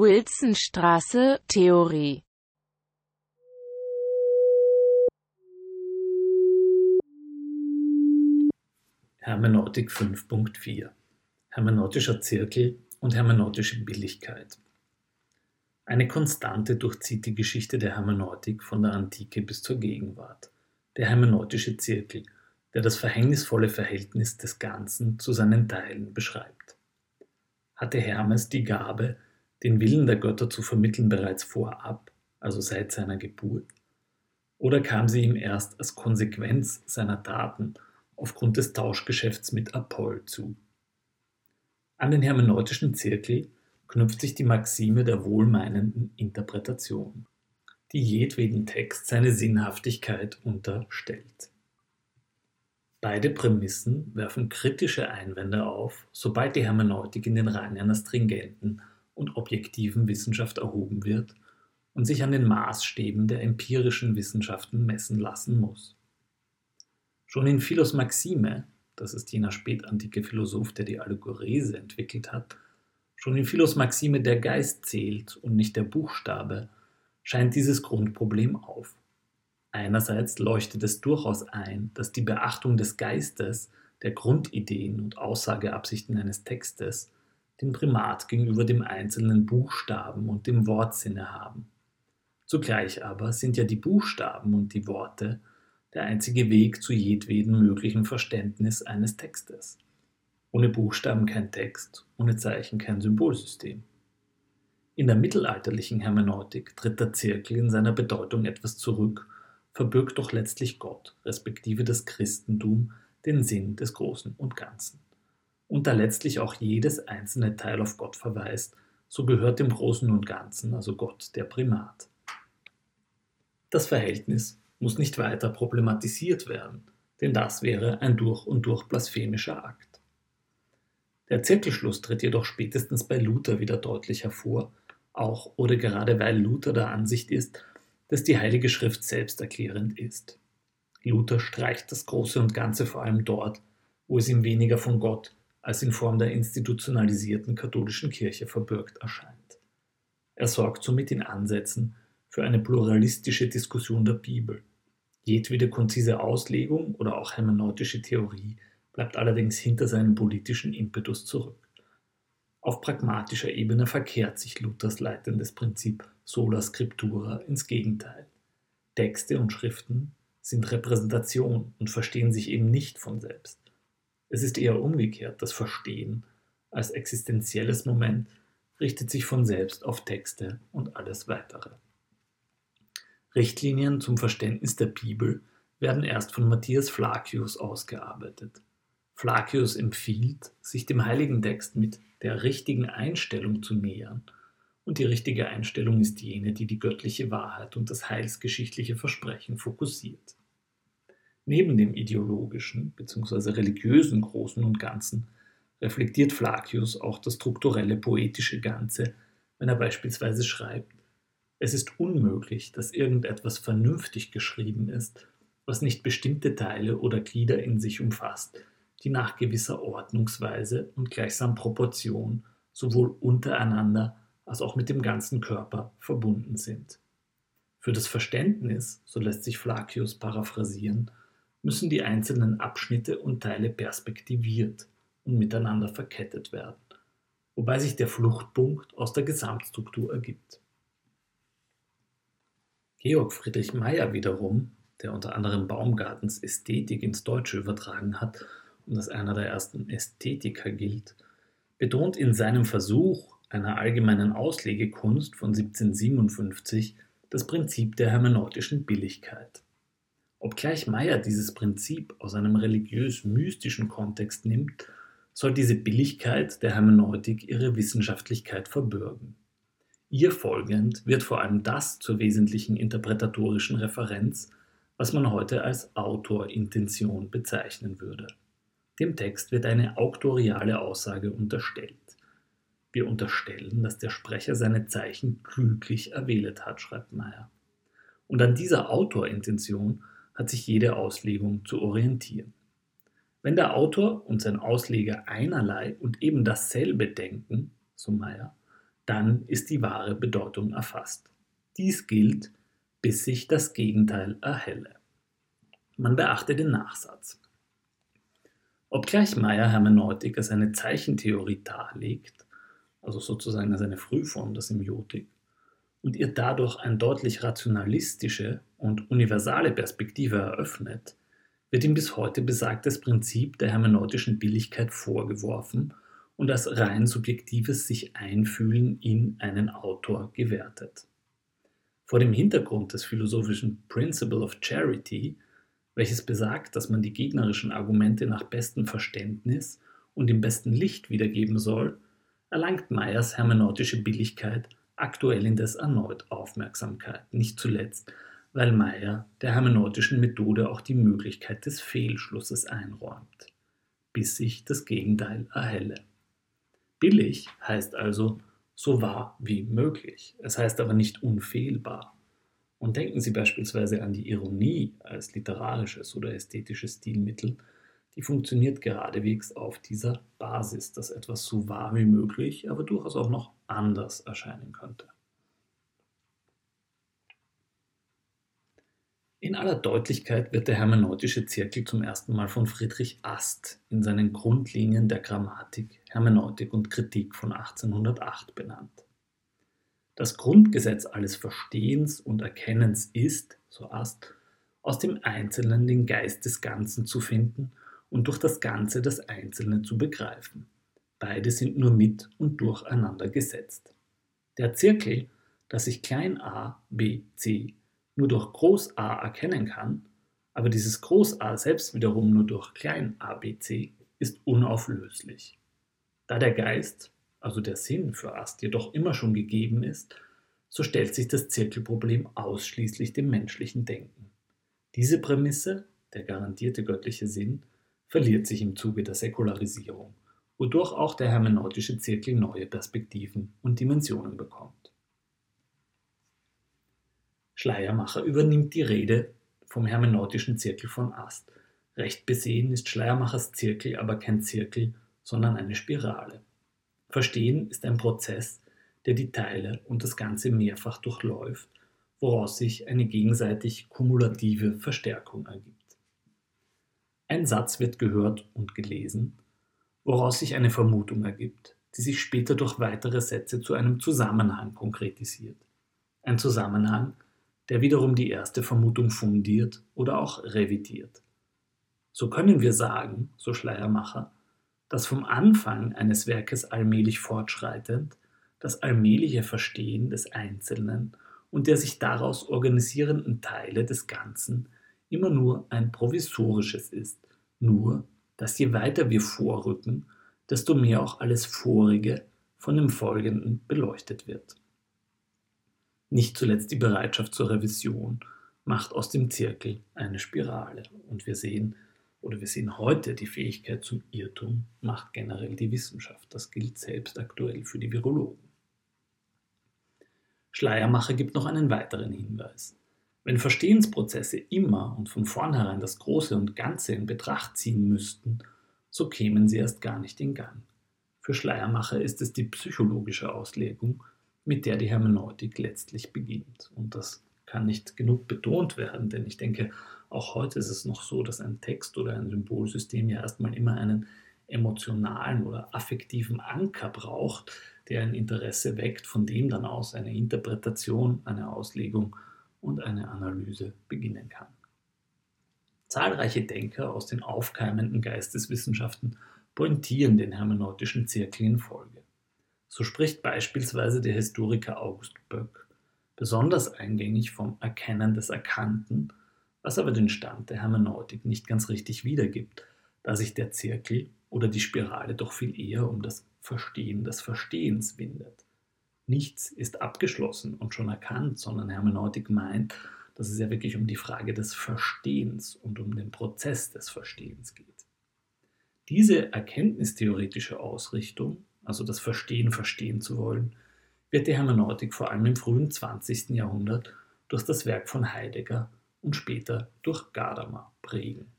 Wilsonstraße, Theorie Hermeneutik 5.4 Hermeneutischer Zirkel und hermeneutische Billigkeit Eine Konstante durchzieht die Geschichte der Hermeneutik von der Antike bis zur Gegenwart. Der hermeneutische Zirkel, der das verhängnisvolle Verhältnis des Ganzen zu seinen Teilen beschreibt. Hatte Hermes die Gabe, den Willen der Götter zu vermitteln bereits vorab, also seit seiner Geburt? Oder kam sie ihm erst als Konsequenz seiner Taten aufgrund des Tauschgeschäfts mit Apoll zu? An den hermeneutischen Zirkel knüpft sich die Maxime der wohlmeinenden Interpretation, die jedweden Text seine Sinnhaftigkeit unterstellt. Beide Prämissen werfen kritische Einwände auf, sobald die Hermeneutik in den Rang einer stringenten und objektiven Wissenschaft erhoben wird und sich an den Maßstäben der empirischen Wissenschaften messen lassen muss. Schon in Philos Maxime, das ist jener spätantike Philosoph, der die Allegorese entwickelt hat, schon in Philos Maxime der Geist zählt und nicht der Buchstabe, scheint dieses Grundproblem auf. Einerseits leuchtet es durchaus ein, dass die Beachtung des Geistes, der Grundideen und Aussageabsichten eines Textes den Primat gegenüber dem einzelnen Buchstaben und dem Wortsinne haben. Zugleich aber sind ja die Buchstaben und die Worte der einzige Weg zu jedweden möglichen Verständnis eines Textes. Ohne Buchstaben kein Text, ohne Zeichen kein Symbolsystem. In der mittelalterlichen Hermeneutik tritt der Zirkel in seiner Bedeutung etwas zurück, verbirgt doch letztlich Gott, respektive das Christentum, den Sinn des Großen und Ganzen und da letztlich auch jedes einzelne Teil auf Gott verweist, so gehört dem Großen und Ganzen, also Gott, der Primat. Das Verhältnis muss nicht weiter problematisiert werden, denn das wäre ein durch und durch blasphemischer Akt. Der Zirkelschluss tritt jedoch spätestens bei Luther wieder deutlich hervor, auch oder gerade weil Luther der Ansicht ist, dass die Heilige Schrift selbsterklärend ist. Luther streicht das Große und Ganze vor allem dort, wo es ihm weniger von Gott als in Form der institutionalisierten katholischen Kirche verbürgt erscheint. Er sorgt somit in Ansätzen für eine pluralistische Diskussion der Bibel. Jedwede konzise Auslegung oder auch hermeneutische Theorie bleibt allerdings hinter seinem politischen Impetus zurück. Auf pragmatischer Ebene verkehrt sich Luthers leitendes Prinzip sola scriptura ins Gegenteil. Texte und Schriften sind Repräsentation und verstehen sich eben nicht von selbst. Es ist eher umgekehrt. Das Verstehen als existenzielles Moment richtet sich von selbst auf Texte und alles weitere. Richtlinien zum Verständnis der Bibel werden erst von Matthias Flacius ausgearbeitet. Flacius empfiehlt, sich dem heiligen Text mit der richtigen Einstellung zu nähern, und die richtige Einstellung ist jene, die die göttliche Wahrheit und das heilsgeschichtliche Versprechen fokussiert. Neben dem ideologischen bzw. religiösen Großen und Ganzen reflektiert Flacius auch das strukturelle poetische Ganze, wenn er beispielsweise schreibt, es ist unmöglich, dass irgendetwas vernünftig geschrieben ist, was nicht bestimmte Teile oder Glieder in sich umfasst, die nach gewisser Ordnungsweise und gleichsam Proportion sowohl untereinander als auch mit dem ganzen Körper verbunden sind. Für das Verständnis, so lässt sich Flacius paraphrasieren, müssen die einzelnen Abschnitte und Teile perspektiviert und miteinander verkettet werden, wobei sich der Fluchtpunkt aus der Gesamtstruktur ergibt. Georg Friedrich Meyer wiederum, der unter anderem Baumgartens Ästhetik ins Deutsche übertragen hat und als einer der ersten Ästhetiker gilt, betont in seinem Versuch einer allgemeinen Auslegekunst von 1757 das Prinzip der hermeneutischen Billigkeit. Obgleich Meyer dieses Prinzip aus einem religiös-mystischen Kontext nimmt, soll diese Billigkeit der Hermeneutik ihre Wissenschaftlichkeit verbürgen. Ihr folgend wird vor allem das zur wesentlichen interpretatorischen Referenz, was man heute als Autorintention bezeichnen würde. Dem Text wird eine auktoriale Aussage unterstellt. Wir unterstellen, dass der Sprecher seine Zeichen klüglich erwählt hat, schreibt Meyer. Und an dieser Autorintention hat sich jede Auslegung zu orientieren. Wenn der Autor und sein Ausleger einerlei und eben dasselbe denken, so Meyer, dann ist die wahre Bedeutung erfasst. Dies gilt, bis sich das Gegenteil erhelle. Man beachte den Nachsatz. Obgleich Meyer Hermeneutik als eine Zeichentheorie darlegt, also sozusagen als eine Frühform der Semiotik, und ihr dadurch eine deutlich rationalistische und universale Perspektive eröffnet, wird ihm bis heute besagtes Prinzip der hermeneutischen Billigkeit vorgeworfen und als rein subjektives sich einfühlen in einen Autor gewertet. Vor dem Hintergrund des philosophischen Principle of Charity, welches besagt, dass man die gegnerischen Argumente nach bestem Verständnis und im besten Licht wiedergeben soll, erlangt Meyers hermeneutische Billigkeit aktuell indes erneut Aufmerksamkeit, nicht zuletzt, weil Meyer der hermeneutischen Methode auch die Möglichkeit des Fehlschlusses einräumt, bis sich das Gegenteil erhelle. Billig heißt also so wahr wie möglich. Es heißt aber nicht unfehlbar. Und denken Sie beispielsweise an die Ironie als literarisches oder ästhetisches Stilmittel, die funktioniert geradewegs auf dieser Basis, dass etwas so wahr wie möglich, aber durchaus auch noch anders erscheinen könnte. In aller Deutlichkeit wird der hermeneutische Zirkel zum ersten Mal von Friedrich Ast in seinen Grundlinien der Grammatik, Hermeneutik und Kritik von 1808 benannt. Das Grundgesetz alles Verstehens und Erkennens ist, so Ast, aus dem Einzelnen den Geist des Ganzen zu finden und durch das Ganze das Einzelne zu begreifen. Beide sind nur mit und durcheinander gesetzt. Der Zirkel, das sich klein a, b, c nur durch Groß A erkennen kann, aber dieses Groß A selbst wiederum nur durch klein a, b, c ist unauflöslich. Da der Geist, also der Sinn für Ast, jedoch immer schon gegeben ist, so stellt sich das Zirkelproblem ausschließlich dem menschlichen Denken. Diese Prämisse, der garantierte göttliche Sinn, verliert sich im Zuge der Säkularisierung, wodurch auch der hermeneutische Zirkel neue Perspektiven und Dimensionen bekommt. Schleiermacher übernimmt die Rede vom hermeneutischen Zirkel von Ast. Recht besehen ist Schleiermachers Zirkel aber kein Zirkel, sondern eine Spirale. Verstehen ist ein Prozess, der die Teile und das Ganze mehrfach durchläuft, woraus sich eine gegenseitig kumulative Verstärkung ergibt. Ein Satz wird gehört und gelesen, woraus sich eine Vermutung ergibt, die sich später durch weitere Sätze zu einem Zusammenhang konkretisiert. Ein Zusammenhang, der wiederum die erste Vermutung fundiert oder auch revidiert. So können wir sagen, so Schleiermacher, dass vom Anfang eines Werkes allmählich fortschreitend das allmähliche Verstehen des Einzelnen und der sich daraus organisierenden Teile des Ganzen immer nur ein provisorisches ist, nur dass je weiter wir vorrücken, desto mehr auch alles Vorige von dem Folgenden beleuchtet wird. Nicht zuletzt die Bereitschaft zur Revision macht aus dem Zirkel eine Spirale. Und wir sehen, oder wir sehen heute, die Fähigkeit zum Irrtum macht generell die Wissenschaft. Das gilt selbst aktuell für die Virologen. Schleiermacher gibt noch einen weiteren Hinweis. Wenn Verstehensprozesse immer und von vornherein das Große und Ganze in Betracht ziehen müssten, so kämen sie erst gar nicht in Gang. Für Schleiermacher ist es die psychologische Auslegung, mit der die Hermeneutik letztlich beginnt. Und das kann nicht genug betont werden, denn ich denke, auch heute ist es noch so, dass ein Text oder ein Symbolsystem ja erstmal immer einen emotionalen oder affektiven Anker braucht, der ein Interesse weckt, von dem dann aus eine Interpretation, eine Auslegung und eine Analyse beginnen kann. Zahlreiche Denker aus den aufkeimenden Geisteswissenschaften pointieren den hermeneutischen Zirkel in Folge. So spricht beispielsweise der Historiker August Böck besonders eingängig vom Erkennen des Erkannten, was aber den Stand der Hermeneutik nicht ganz richtig wiedergibt, da sich der Zirkel oder die Spirale doch viel eher um das Verstehen des Verstehens windet. Nichts ist abgeschlossen und schon erkannt, sondern Hermeneutik meint, dass es ja wirklich um die Frage des Verstehens und um den Prozess des Verstehens geht. Diese erkenntnistheoretische Ausrichtung also das Verstehen verstehen zu wollen, wird die Hermeneutik vor allem im frühen 20. Jahrhundert durch das Werk von Heidegger und später durch Gadamer prägen.